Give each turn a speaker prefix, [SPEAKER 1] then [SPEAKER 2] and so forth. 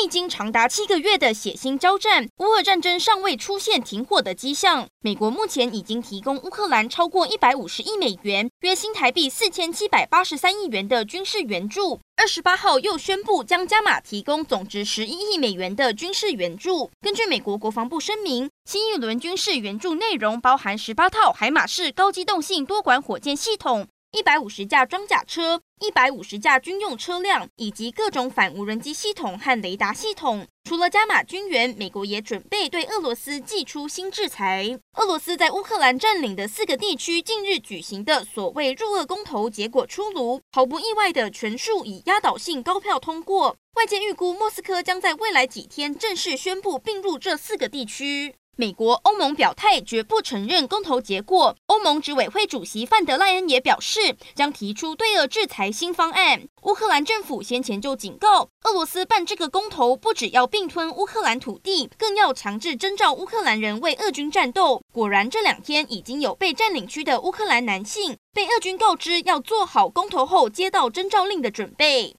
[SPEAKER 1] 历经长达七个月的血腥交战，乌俄战争尚未出现停火的迹象。美国目前已经提供乌克兰超过一百五十亿美元（约新台币四千七百八十三亿元）的军事援助。二十八号又宣布将加码提供总值十一亿美元的军事援助。根据美国国防部声明，新一轮军事援助内容包含十八套海马式高机动性多管火箭系统。一百五十架装甲车、一百五十架军用车辆以及各种反无人机系统和雷达系统。除了加码军援，美国也准备对俄罗斯祭出新制裁。俄罗斯在乌克兰占领的四个地区近日举行的所谓入俄公投结果出炉，毫不意外的全数以压倒性高票通过。外界预估，莫斯科将在未来几天正式宣布并入这四个地区。美国、欧盟表态绝不承认公投结果。欧盟执委会主席范德赖恩也表示，将提出对俄制裁新方案。乌克兰政府先前就警告，俄罗斯办这个公投，不只要并吞乌克兰土地，更要强制征召乌克兰人为俄军战斗。果然，这两天已经有被占领区的乌克兰男性被俄军告知要做好公投后接到征召令的准备。